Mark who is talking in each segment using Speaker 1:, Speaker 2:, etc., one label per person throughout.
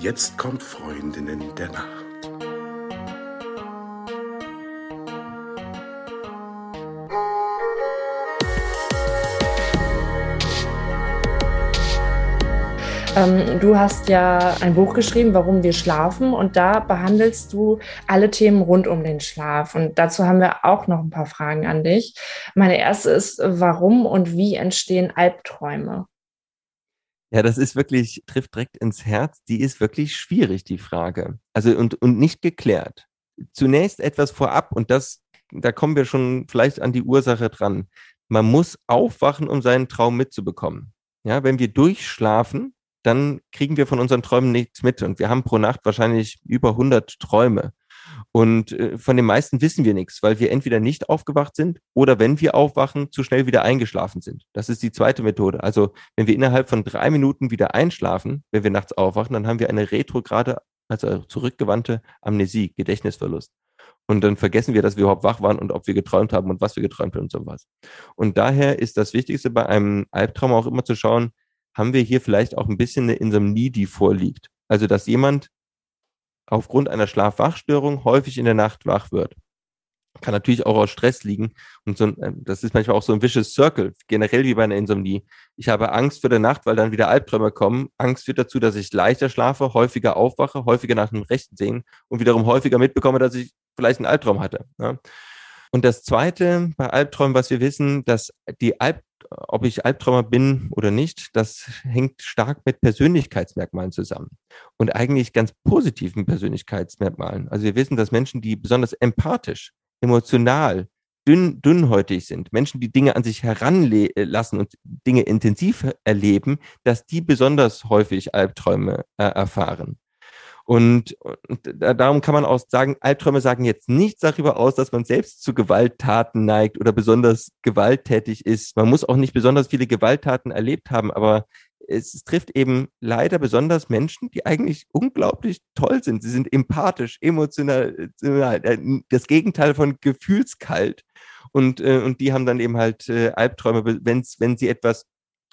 Speaker 1: Jetzt kommt Freundinnen der Nacht.
Speaker 2: Ähm, du hast ja ein Buch geschrieben, Warum wir schlafen, und da behandelst du alle Themen rund um den Schlaf. Und dazu haben wir auch noch ein paar Fragen an dich. Meine erste ist, warum und wie entstehen Albträume?
Speaker 3: Ja, das ist wirklich, trifft direkt ins Herz. Die ist wirklich schwierig, die Frage. Also und, und nicht geklärt. Zunächst etwas vorab und das, da kommen wir schon vielleicht an die Ursache dran. Man muss aufwachen, um seinen Traum mitzubekommen. Ja, wenn wir durchschlafen, dann kriegen wir von unseren Träumen nichts mit. Und wir haben pro Nacht wahrscheinlich über 100 Träume. Und äh, von den meisten wissen wir nichts, weil wir entweder nicht aufgewacht sind oder wenn wir aufwachen, zu schnell wieder eingeschlafen sind. Das ist die zweite Methode. Also wenn wir innerhalb von drei Minuten wieder einschlafen, wenn wir nachts aufwachen, dann haben wir eine retrograde, also zurückgewandte Amnesie, Gedächtnisverlust. Und dann vergessen wir, dass wir überhaupt wach waren und ob wir geträumt haben und was wir geträumt haben und sowas. Und daher ist das Wichtigste bei einem Albtraum auch immer zu schauen, haben wir hier vielleicht auch ein bisschen eine Insomnie, die vorliegt. Also, dass jemand aufgrund einer Schlafwachstörung häufig in der Nacht wach wird. Kann natürlich auch aus Stress liegen. Und so, äh, das ist manchmal auch so ein vicious circle, generell wie bei einer Insomnie. Ich habe Angst für die Nacht, weil dann wieder Albträume kommen. Angst führt dazu, dass ich leichter schlafe, häufiger aufwache, häufiger nach dem Rechten sehen und wiederum häufiger mitbekomme, dass ich vielleicht einen Albtraum hatte. Ja. Und das Zweite bei Albträumen, was wir wissen, dass die Alb ob ich Albträumer bin oder nicht, das hängt stark mit Persönlichkeitsmerkmalen zusammen. Und eigentlich ganz positiven Persönlichkeitsmerkmalen. Also wir wissen, dass Menschen, die besonders empathisch, emotional, dünn, dünnhäutig sind, Menschen, die Dinge an sich heranlassen und Dinge intensiv erleben, dass die besonders häufig Albträume äh, erfahren. Und, und darum kann man auch sagen, Albträume sagen jetzt nichts darüber aus, dass man selbst zu Gewalttaten neigt oder besonders gewalttätig ist. Man muss auch nicht besonders viele Gewalttaten erlebt haben, aber es trifft eben leider besonders Menschen, die eigentlich unglaublich toll sind. Sie sind empathisch, emotional, äh, das Gegenteil von gefühlskalt. Und, äh, und die haben dann eben halt äh, Albträume, wenn's, wenn sie etwas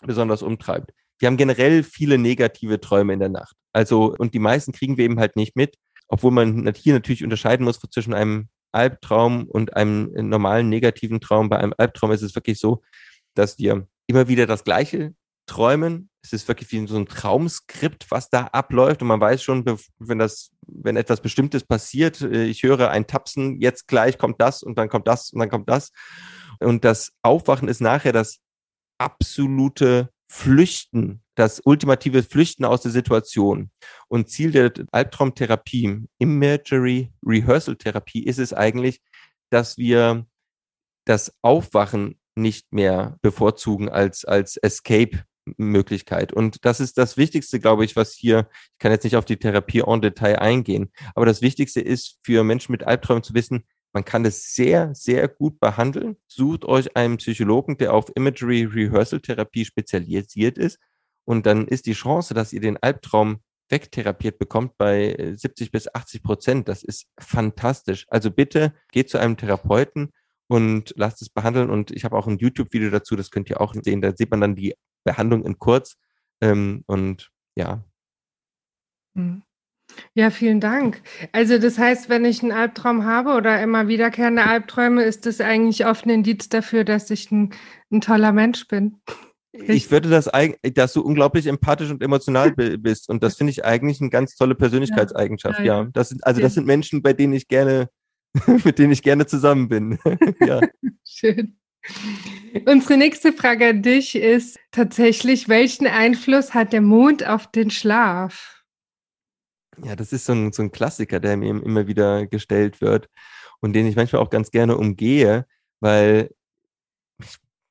Speaker 3: besonders umtreibt. Wir haben generell viele negative Träume in der Nacht. Also, und die meisten kriegen wir eben halt nicht mit, obwohl man hier natürlich unterscheiden muss zwischen einem Albtraum und einem normalen negativen Traum. Bei einem Albtraum ist es wirklich so, dass wir immer wieder das Gleiche träumen. Es ist wirklich wie so ein Traumskript, was da abläuft. Und man weiß schon, wenn das, wenn etwas Bestimmtes passiert, äh, ich höre ein Tapsen, jetzt gleich kommt das und dann kommt das und dann kommt das. Und das Aufwachen ist nachher das absolute Flüchten, das ultimative Flüchten aus der Situation. Und Ziel der Albtraumtherapie, Imagery Rehearsal Therapie, ist es eigentlich, dass wir das Aufwachen nicht mehr bevorzugen als, als Escape Möglichkeit. Und das ist das Wichtigste, glaube ich, was hier, ich kann jetzt nicht auf die Therapie en Detail eingehen, aber das Wichtigste ist für Menschen mit Albträumen zu wissen, man kann es sehr, sehr gut behandeln. Sucht euch einen Psychologen, der auf Imagery Rehearsal Therapie spezialisiert ist. Und dann ist die Chance, dass ihr den Albtraum wegtherapiert bekommt bei 70 bis 80 Prozent. Das ist fantastisch. Also bitte geht zu einem Therapeuten und lasst es behandeln. Und ich habe auch ein YouTube-Video dazu, das könnt ihr auch sehen. Da sieht man dann die Behandlung in kurz. Ähm, und ja.
Speaker 4: Mhm. Ja, vielen Dank. Also das heißt, wenn ich einen Albtraum habe oder immer wiederkehrende Albträume, ist das eigentlich oft ein Indiz dafür, dass ich ein, ein toller Mensch bin.
Speaker 3: Ich würde das eigentlich, dass du unglaublich empathisch und emotional bist. Und das finde ich eigentlich eine ganz tolle Persönlichkeitseigenschaft. Ja, ja. Das sind, also das sind Menschen, bei denen ich gerne, mit denen ich gerne zusammen bin. ja.
Speaker 4: Schön. Unsere nächste Frage an dich ist tatsächlich, welchen Einfluss hat der Mond auf den Schlaf?
Speaker 3: Ja, das ist so ein, so ein Klassiker, der mir immer wieder gestellt wird und den ich manchmal auch ganz gerne umgehe, weil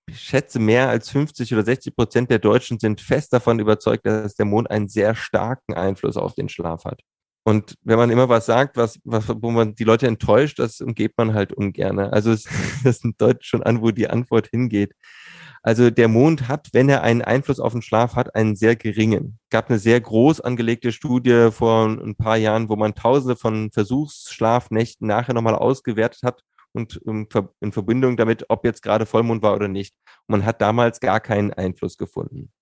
Speaker 3: ich schätze, mehr als 50 oder 60 Prozent der Deutschen sind fest davon überzeugt, dass der Mond einen sehr starken Einfluss auf den Schlaf hat. Und wenn man immer was sagt, was, was, wo man die Leute enttäuscht, das umgeht man halt ungern. Also es, das deutet schon an, wo die Antwort hingeht. Also der Mond hat, wenn er einen Einfluss auf den Schlaf hat, einen sehr geringen. Es gab eine sehr groß angelegte Studie vor ein paar Jahren, wo man tausende von Versuchsschlafnächten nachher nochmal ausgewertet hat und in Verbindung damit, ob jetzt gerade Vollmond war oder nicht. Und man hat damals gar keinen Einfluss gefunden.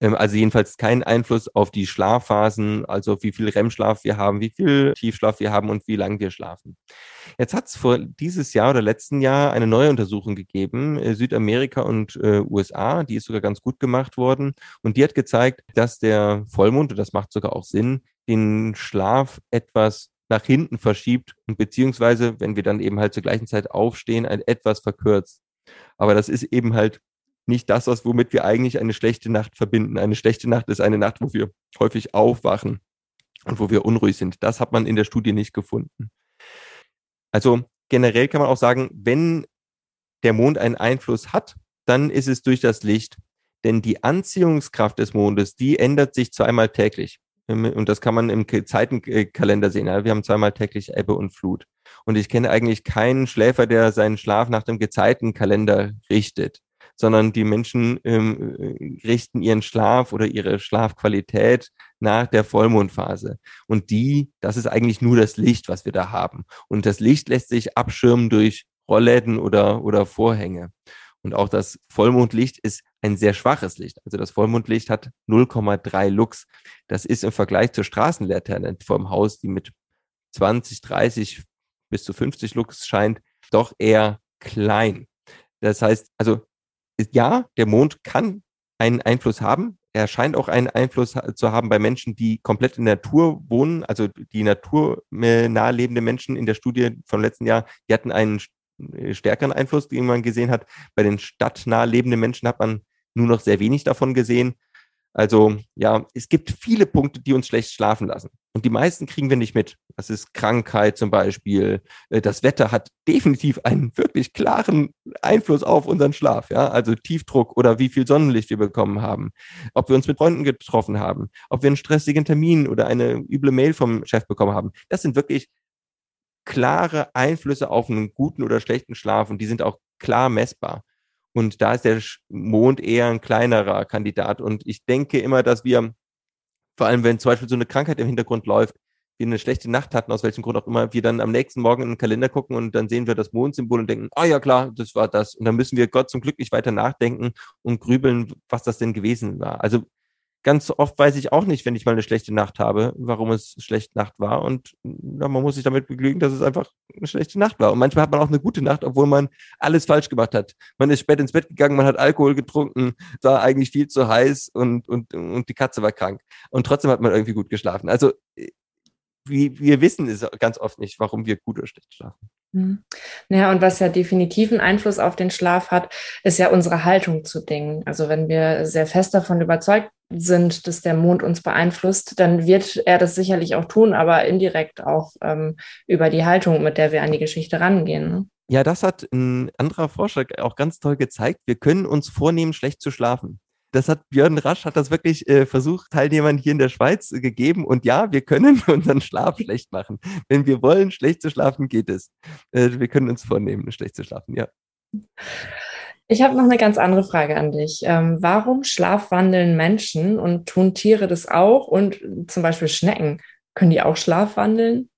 Speaker 3: Ähm, also jedenfalls keinen Einfluss auf die Schlafphasen, also wie viel REM-Schlaf wir haben, wie viel Tiefschlaf wir haben und wie lange wir schlafen. Jetzt hat es vor dieses Jahr oder letzten Jahr eine neue Untersuchung gegeben, äh, Südamerika und äh, USA, die ist sogar ganz gut gemacht worden und die hat gezeigt, dass der Vollmond, und das macht sogar auch Sinn, den Schlaf etwas nach hinten verschiebt und beziehungsweise, wenn wir dann eben halt zur gleichen Zeit aufstehen, ein etwas verkürzt. Aber das ist eben halt nicht das, was womit wir eigentlich eine schlechte Nacht verbinden. Eine schlechte Nacht ist eine Nacht, wo wir häufig aufwachen und wo wir unruhig sind. Das hat man in der Studie nicht gefunden. Also generell kann man auch sagen, wenn der Mond einen Einfluss hat, dann ist es durch das Licht. Denn die Anziehungskraft des Mondes, die ändert sich zweimal täglich. Und das kann man im Zeitenkalender sehen. Wir haben zweimal täglich Ebbe und Flut. Und ich kenne eigentlich keinen Schläfer, der seinen Schlaf nach dem Gezeitenkalender richtet sondern die Menschen ähm, äh, richten ihren Schlaf oder ihre Schlafqualität nach der Vollmondphase. Und die, das ist eigentlich nur das Licht, was wir da haben. Und das Licht lässt sich abschirmen durch Rollläden oder, oder Vorhänge. Und auch das Vollmondlicht ist ein sehr schwaches Licht. Also das Vollmondlicht hat 0,3 Lux. Das ist im Vergleich zur Straßenlaterne vom Haus, die mit 20, 30 bis zu 50 Lux scheint, doch eher klein. Das heißt, also ja, der Mond kann einen Einfluss haben. Er scheint auch einen Einfluss zu haben bei Menschen, die komplett in der Natur wohnen, also die naturnah lebende Menschen in der Studie vom letzten Jahr, die hatten einen äh, stärkeren Einfluss, den man gesehen hat. Bei den stadtnah lebenden Menschen hat man nur noch sehr wenig davon gesehen. Also ja, es gibt viele Punkte, die uns schlecht schlafen lassen. Und die meisten kriegen wir nicht mit. Das ist Krankheit zum Beispiel. Äh, das Wetter hat definitiv einen wirklich klaren Einfluss auf unseren Schlaf. Ja, also Tiefdruck oder wie viel Sonnenlicht wir bekommen haben. Ob wir uns mit Freunden getroffen haben. Ob wir einen stressigen Termin oder eine üble Mail vom Chef bekommen haben. Das sind wirklich klare Einflüsse auf einen guten oder schlechten Schlaf und die sind auch klar messbar. Und da ist der Mond eher ein kleinerer Kandidat. Und ich denke immer, dass wir, vor allem wenn zum Beispiel so eine Krankheit im Hintergrund läuft, wir eine schlechte Nacht hatten, aus welchem Grund auch immer, wir dann am nächsten Morgen in den Kalender gucken und dann sehen wir das Mondsymbol und denken, ah oh ja klar, das war das. Und dann müssen wir Gott zum Glück nicht weiter nachdenken und grübeln, was das denn gewesen war. Also ganz oft weiß ich auch nicht, wenn ich mal eine schlechte Nacht habe, warum es schlechte Nacht war. Und ja, man muss sich damit begnügen, dass es einfach eine schlechte Nacht war. Und manchmal hat man auch eine gute Nacht, obwohl man alles falsch gemacht hat. Man ist spät ins Bett gegangen, man hat Alkohol getrunken, war eigentlich viel zu heiß und, und, und die Katze war krank. Und trotzdem hat man irgendwie gut geschlafen. Also wir, wir wissen es ganz oft nicht, warum wir gut oder schlecht schlafen.
Speaker 2: Mhm. Ja, und was ja definitiv einen Einfluss auf den Schlaf hat, ist ja unsere Haltung zu Dingen. Also wenn wir sehr fest davon überzeugt sind, dass der Mond uns beeinflusst, dann wird er das sicherlich auch tun, aber indirekt auch ähm, über die Haltung, mit der wir an die Geschichte rangehen. Ne?
Speaker 3: Ja, das hat ein anderer Forscher auch ganz toll gezeigt. Wir können uns vornehmen, schlecht zu schlafen das hat Björn Rasch hat das wirklich äh, versucht, Teilnehmern hier in der Schweiz äh, gegeben. Und ja, wir können unseren Schlaf schlecht machen. Wenn wir wollen, schlecht zu schlafen, geht es. Äh, wir können uns vornehmen, schlecht zu schlafen, ja.
Speaker 2: Ich habe noch eine ganz andere Frage an dich. Ähm, warum schlafwandeln Menschen und tun Tiere das auch? Und zum Beispiel Schnecken, können die auch schlafwandeln?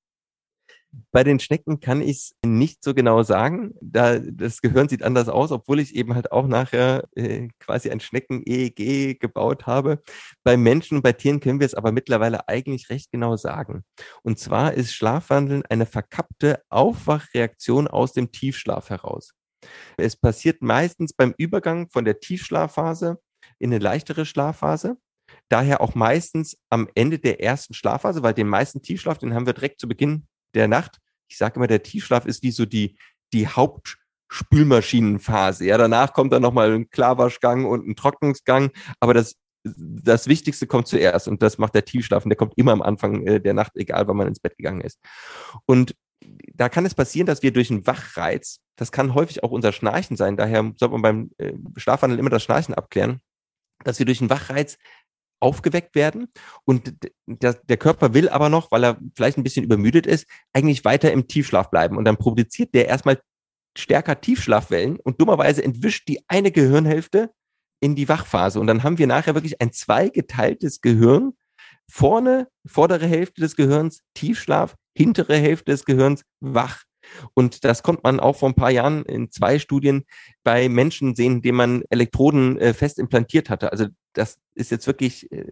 Speaker 3: Bei den Schnecken kann ich es nicht so genau sagen. Da, das Gehirn sieht anders aus, obwohl ich eben halt auch nachher äh, quasi ein Schnecken-EEG gebaut habe. Bei Menschen und bei Tieren können wir es aber mittlerweile eigentlich recht genau sagen. Und zwar ist Schlafwandeln eine verkappte Aufwachreaktion aus dem Tiefschlaf heraus. Es passiert meistens beim Übergang von der Tiefschlafphase in eine leichtere Schlafphase. Daher auch meistens am Ende der ersten Schlafphase, weil den meisten Tiefschlaf, den haben wir direkt zu Beginn der Nacht. Ich sage immer, der Tiefschlaf ist wie so die, die Hauptspülmaschinenphase. Ja, danach kommt dann nochmal ein Klarwaschgang und ein Trocknungsgang, aber das, das Wichtigste kommt zuerst und das macht der Tiefschlaf und der kommt immer am Anfang äh, der Nacht, egal wann man ins Bett gegangen ist. Und da kann es passieren, dass wir durch einen Wachreiz, das kann häufig auch unser Schnarchen sein, daher sollte man beim äh, Schlafwandel immer das Schnarchen abklären, dass wir durch einen Wachreiz aufgeweckt werden und der, der Körper will aber noch, weil er vielleicht ein bisschen übermüdet ist, eigentlich weiter im Tiefschlaf bleiben. Und dann produziert der erstmal stärker Tiefschlafwellen und dummerweise entwischt die eine Gehirnhälfte in die Wachphase. Und dann haben wir nachher wirklich ein zweigeteiltes Gehirn, vorne, vordere Hälfte des Gehirns Tiefschlaf, hintere Hälfte des Gehirns wach. Und das konnte man auch vor ein paar Jahren in zwei Studien bei Menschen sehen, denen man Elektroden äh, fest implantiert hatte. Also das ist jetzt wirklich, äh,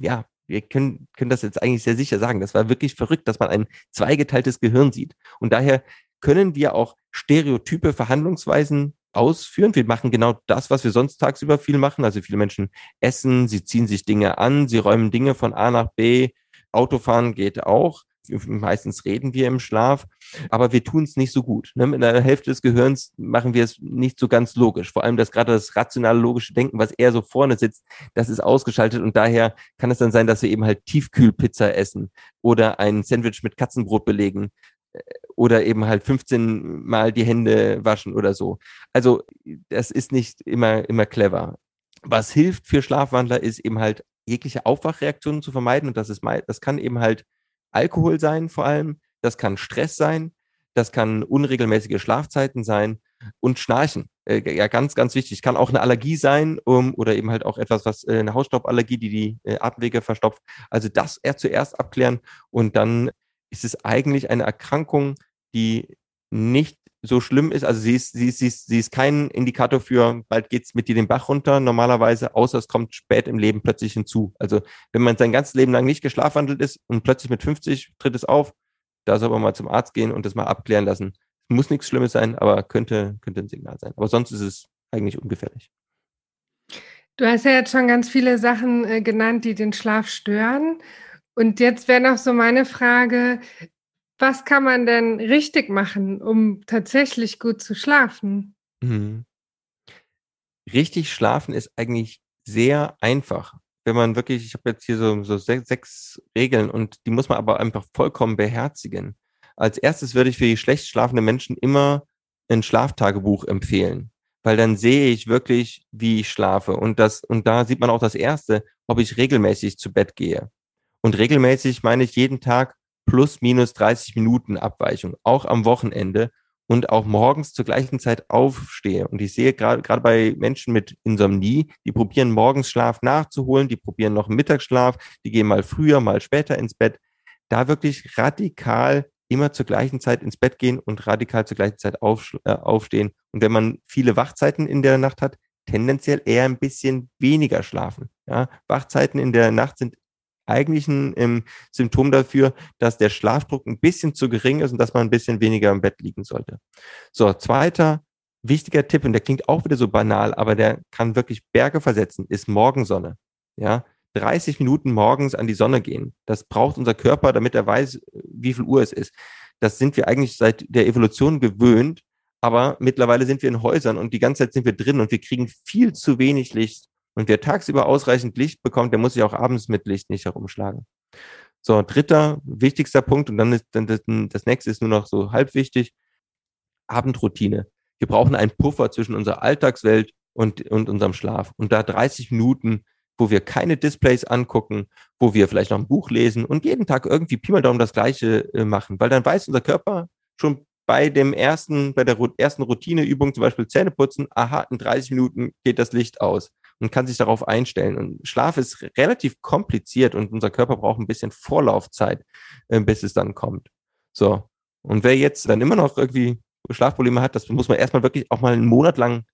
Speaker 3: ja, wir können, können das jetzt eigentlich sehr sicher sagen. Das war wirklich verrückt, dass man ein zweigeteiltes Gehirn sieht. Und daher können wir auch stereotype Verhandlungsweisen ausführen. Wir machen genau das, was wir sonst tagsüber viel machen. Also viele Menschen essen, sie ziehen sich Dinge an, sie räumen Dinge von A nach B. Autofahren geht auch. Meistens reden wir im Schlaf, aber wir tun es nicht so gut. Ne? Mit einer Hälfte des Gehirns machen wir es nicht so ganz logisch. Vor allem das gerade das rationale logische Denken, was eher so vorne sitzt, das ist ausgeschaltet und daher kann es dann sein, dass wir eben halt Tiefkühlpizza essen oder ein Sandwich mit Katzenbrot belegen äh, oder eben halt 15 Mal die Hände waschen oder so. Also das ist nicht immer, immer clever. Was hilft für Schlafwandler ist eben halt jegliche Aufwachreaktionen zu vermeiden und das ist das kann eben halt Alkohol sein vor allem, das kann Stress sein, das kann unregelmäßige Schlafzeiten sein und Schnarchen. Äh, ja, ganz, ganz wichtig. Kann auch eine Allergie sein um, oder eben halt auch etwas, was äh, eine Hausstauballergie, die die äh, Atemwege verstopft. Also das eher zuerst abklären und dann ist es eigentlich eine Erkrankung, die nicht so schlimm ist. Also sie ist, sie ist, sie ist, sie ist kein Indikator für, bald geht's mit dir den Bach runter normalerweise, außer es kommt spät im Leben plötzlich hinzu. Also wenn man sein ganzes Leben lang nicht geschlafwandelt ist und plötzlich mit 50 tritt es auf, da soll man mal zum Arzt gehen und das mal abklären lassen. Muss nichts Schlimmes sein, aber könnte, könnte ein Signal sein. Aber sonst ist es eigentlich ungefährlich.
Speaker 4: Du hast ja jetzt schon ganz viele Sachen äh, genannt, die den Schlaf stören. Und jetzt wäre noch so meine Frage, was kann man denn richtig machen, um tatsächlich gut zu schlafen? Mhm.
Speaker 3: Richtig schlafen ist eigentlich sehr einfach. Wenn man wirklich, ich habe jetzt hier so, so sechs, sechs Regeln und die muss man aber einfach vollkommen beherzigen. Als erstes würde ich für die schlecht schlafende Menschen immer ein Schlaftagebuch empfehlen, weil dann sehe ich wirklich, wie ich schlafe und das und da sieht man auch das erste, ob ich regelmäßig zu Bett gehe. Und regelmäßig meine ich jeden Tag plus minus 30 Minuten Abweichung, auch am Wochenende und auch morgens zur gleichen Zeit aufstehe. Und ich sehe gerade gerade bei Menschen mit Insomnie, die probieren morgens Schlaf nachzuholen, die probieren noch Mittagsschlaf, die gehen mal früher, mal später ins Bett. Da wirklich radikal immer zur gleichen Zeit ins Bett gehen und radikal zur gleichen Zeit auf, äh, aufstehen. Und wenn man viele Wachzeiten in der Nacht hat, tendenziell eher ein bisschen weniger schlafen. Ja, Wachzeiten in der Nacht sind eigentlich ein ähm, Symptom dafür, dass der Schlafdruck ein bisschen zu gering ist und dass man ein bisschen weniger im Bett liegen sollte. So, zweiter wichtiger Tipp, und der klingt auch wieder so banal, aber der kann wirklich Berge versetzen, ist Morgensonne. Ja, 30 Minuten morgens an die Sonne gehen. Das braucht unser Körper, damit er weiß, wie viel Uhr es ist. Das sind wir eigentlich seit der Evolution gewöhnt, aber mittlerweile sind wir in Häusern und die ganze Zeit sind wir drin und wir kriegen viel zu wenig Licht und wer tagsüber ausreichend Licht bekommt, der muss sich auch abends mit Licht nicht herumschlagen. So, dritter, wichtigster Punkt, und dann ist dann das, das nächste ist nur noch so halb wichtig, Abendroutine. Wir brauchen einen Puffer zwischen unserer Alltagswelt und, und unserem Schlaf. Und da 30 Minuten, wo wir keine Displays angucken, wo wir vielleicht noch ein Buch lesen und jeden Tag irgendwie Pi mal Daumen das Gleiche äh, machen, weil dann weiß unser Körper schon bei dem ersten, bei der ersten Routineübung, zum Beispiel Zähne putzen, aha, in 30 Minuten geht das Licht aus und kann sich darauf einstellen. Und Schlaf ist relativ kompliziert und unser Körper braucht ein bisschen Vorlaufzeit, äh, bis es dann kommt. So. Und wer jetzt dann immer noch irgendwie Schlafprobleme hat, das muss man erstmal wirklich auch mal einen Monat lang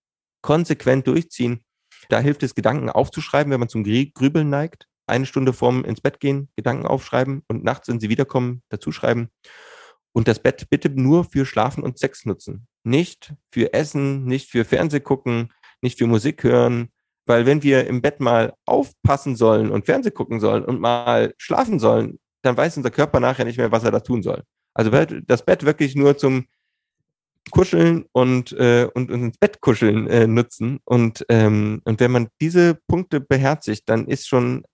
Speaker 3: konsequent durchziehen. Da hilft es, Gedanken aufzuschreiben, wenn man zum Grübeln neigt. Eine Stunde vorm ins Bett gehen, Gedanken aufschreiben und nachts, wenn sie wiederkommen, dazu schreiben. Und das Bett bitte nur für Schlafen und Sex nutzen. Nicht für Essen, nicht für Fernseh gucken, nicht für Musik hören, weil wenn wir im Bett mal aufpassen sollen und Fernseh gucken sollen und mal schlafen sollen, dann weiß unser Körper nachher nicht mehr, was er da tun soll. Also das Bett wirklich nur zum Kuscheln und, äh, und, und ins Bett kuscheln äh, nutzen. Und, ähm, und wenn man diese Punkte beherzigt, dann ist schon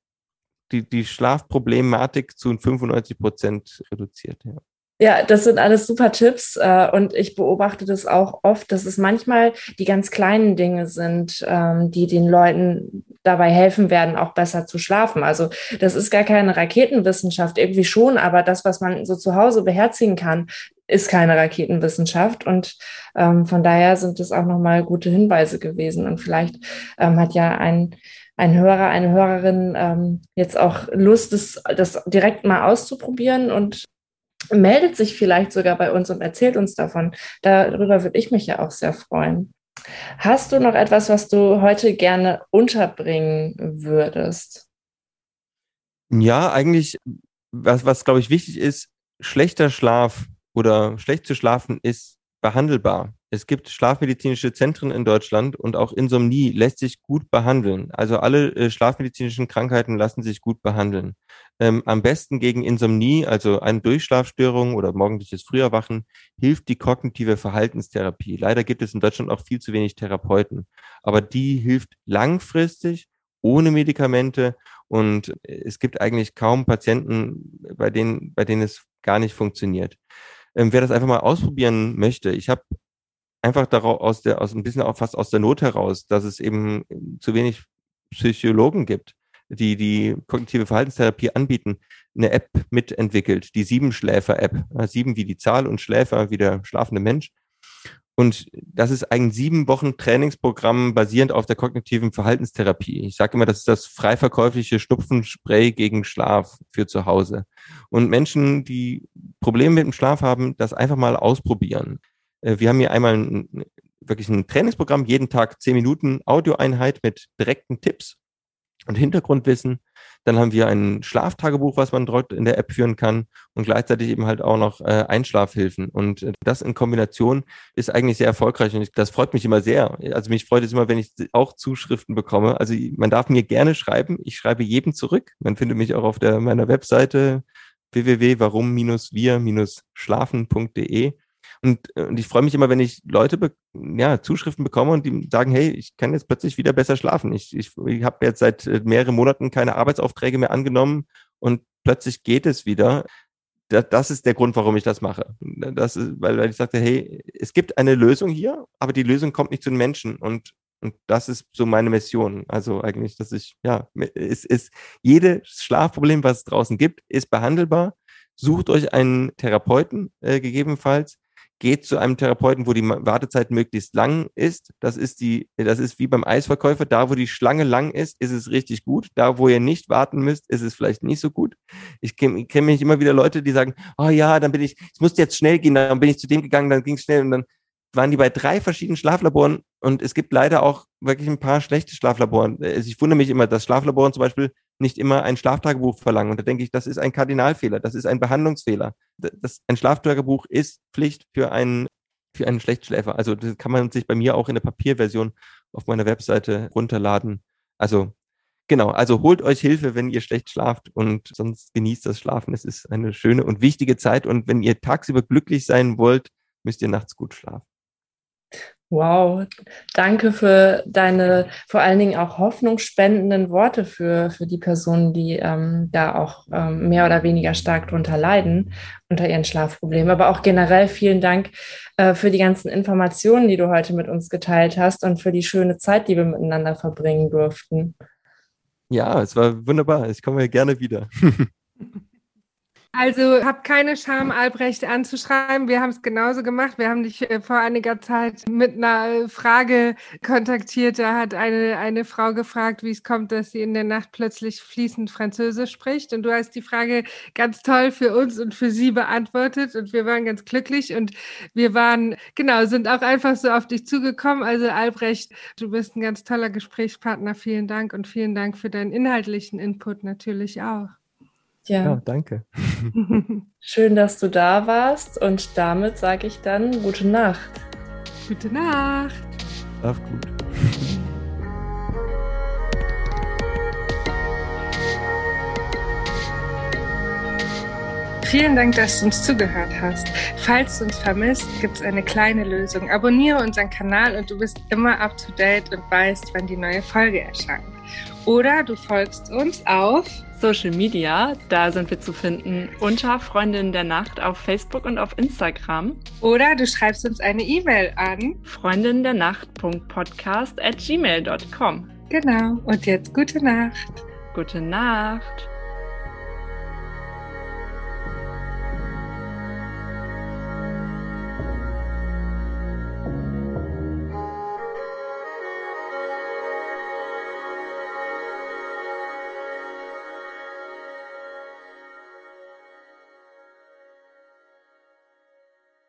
Speaker 3: die, die Schlafproblematik zu 95 Prozent reduziert. Ja.
Speaker 2: Ja, das sind alles super Tipps äh, und ich beobachte das auch oft, dass es manchmal die ganz kleinen Dinge sind, ähm, die den Leuten dabei helfen werden, auch besser zu schlafen. Also das ist gar keine Raketenwissenschaft, irgendwie schon, aber das, was man so zu Hause beherzigen kann, ist keine Raketenwissenschaft und ähm, von daher sind es auch nochmal gute Hinweise gewesen und vielleicht ähm, hat ja ein ein Hörer, eine Hörerin jetzt auch Lust, das, das direkt mal auszuprobieren und meldet sich vielleicht sogar bei uns und erzählt uns davon. Darüber würde ich mich ja auch sehr freuen. Hast du noch etwas, was du heute gerne unterbringen würdest?
Speaker 3: Ja, eigentlich, was, was glaube ich wichtig ist, schlechter Schlaf oder schlecht zu schlafen ist behandelbar. Es gibt schlafmedizinische Zentren in Deutschland und auch Insomnie lässt sich gut behandeln. Also alle äh, schlafmedizinischen Krankheiten lassen sich gut behandeln. Ähm, am besten gegen Insomnie, also eine Durchschlafstörung oder morgendliches Früherwachen, hilft die kognitive Verhaltenstherapie. Leider gibt es in Deutschland auch viel zu wenig Therapeuten, aber die hilft langfristig ohne Medikamente und es gibt eigentlich kaum Patienten, bei denen, bei denen es gar nicht funktioniert. Ähm, wer das einfach mal ausprobieren möchte, ich habe einfach daraus aus der, aus ein bisschen auch fast aus der Not heraus, dass es eben zu wenig Psychologen gibt, die die kognitive Verhaltenstherapie anbieten, eine App mitentwickelt, die Sieben-Schläfer-App. Sieben wie die Zahl und Schläfer wie der schlafende Mensch. Und das ist ein sieben Wochen Trainingsprogramm basierend auf der kognitiven Verhaltenstherapie. Ich sage immer, das ist das frei verkäufliche Schnupfenspray gegen Schlaf für zu Hause. Und Menschen, die Probleme mit dem Schlaf haben, das einfach mal ausprobieren. Äh, wir haben hier einmal ein, wirklich ein Trainingsprogramm, jeden Tag zehn Minuten Audioeinheit mit direkten Tipps und Hintergrundwissen. Dann haben wir ein Schlaftagebuch, was man dort in der App führen kann und gleichzeitig eben halt auch noch äh, Einschlafhilfen. Und äh, das in Kombination ist eigentlich sehr erfolgreich und ich, das freut mich immer sehr. Also mich freut es immer, wenn ich auch Zuschriften bekomme. Also man darf mir gerne schreiben. Ich schreibe jedem zurück. Man findet mich auch auf der meiner Webseite www.warum-wir-schlafen.de und, äh, und ich freue mich immer, wenn ich Leute, ja, Zuschriften bekomme und die sagen, hey, ich kann jetzt plötzlich wieder besser schlafen. Ich, ich, ich habe jetzt seit äh, mehreren Monaten keine Arbeitsaufträge mehr angenommen und plötzlich geht es wieder. Das, das ist der Grund, warum ich das mache. Das ist, weil, weil ich sagte, hey, es gibt eine Lösung hier, aber die Lösung kommt nicht zu den Menschen. Und und das ist so meine Mission. Also eigentlich, dass ich, ja, es ist, jedes Schlafproblem, was es draußen gibt, ist behandelbar. Sucht euch einen Therapeuten äh, gegebenenfalls, geht zu einem Therapeuten, wo die Wartezeit möglichst lang ist. Das ist die, das ist wie beim Eisverkäufer. Da, wo die Schlange lang ist, ist es richtig gut. Da, wo ihr nicht warten müsst, ist es vielleicht nicht so gut. Ich kenne kenn mich immer wieder Leute, die sagen, oh ja, dann bin ich, es musste jetzt schnell gehen, dann bin ich zu dem gegangen, dann ging es schnell und dann waren die bei drei verschiedenen Schlaflaboren und es gibt leider auch wirklich ein paar schlechte Schlaflaboren. Also ich wundere mich immer, dass Schlaflaboren zum Beispiel nicht immer ein Schlaftagebuch verlangen. Und da denke ich, das ist ein Kardinalfehler, das ist ein Behandlungsfehler. Das, ein Schlaftagebuch ist Pflicht für einen, für einen Schlechtschläfer. Also das kann man sich bei mir auch in der Papierversion auf meiner Webseite runterladen. Also genau, also holt euch Hilfe, wenn ihr schlecht schlaft und sonst genießt das Schlafen. Es ist eine schöne und wichtige Zeit. Und wenn ihr tagsüber glücklich sein wollt, müsst ihr nachts gut schlafen.
Speaker 2: Wow, danke für deine vor allen Dingen auch hoffnungsspendenden Worte für, für die Personen, die ähm, da auch ähm, mehr oder weniger stark drunter leiden, unter ihren Schlafproblemen. Aber auch generell vielen Dank äh, für die ganzen Informationen, die du heute mit uns geteilt hast und für die schöne Zeit, die wir miteinander verbringen durften.
Speaker 3: Ja, es war wunderbar. Ich komme gerne wieder.
Speaker 4: Also hab keine Scham, Albrecht anzuschreiben. Wir haben es genauso gemacht. Wir haben dich äh, vor einiger Zeit mit einer Frage kontaktiert. Da hat eine, eine Frau gefragt, wie es kommt, dass sie in der Nacht plötzlich fließend Französisch spricht. Und du hast die Frage ganz toll für uns und für sie beantwortet. Und wir waren ganz glücklich. Und wir waren, genau, sind auch einfach so auf dich zugekommen. Also Albrecht, du bist ein ganz toller Gesprächspartner. Vielen Dank und vielen Dank für deinen inhaltlichen Input natürlich auch.
Speaker 3: Ja, ja danke.
Speaker 2: Schön, dass du da warst und damit sage ich dann gute Nacht.
Speaker 4: Gute Nacht.
Speaker 3: Schlaf gut.
Speaker 4: Vielen Dank, dass du uns zugehört hast. Falls du uns vermisst, gibt es eine kleine Lösung. Abonniere unseren Kanal und du bist immer up to date und weißt, wann die neue Folge erscheint. Oder du folgst uns auf
Speaker 2: Social Media. Da sind wir zu finden unter Freundinnen der Nacht auf Facebook und auf Instagram.
Speaker 4: Oder du schreibst uns eine E-Mail an
Speaker 2: freundinnendernacht.podcast at gmail.com.
Speaker 4: Genau. Und jetzt gute Nacht.
Speaker 2: Gute Nacht.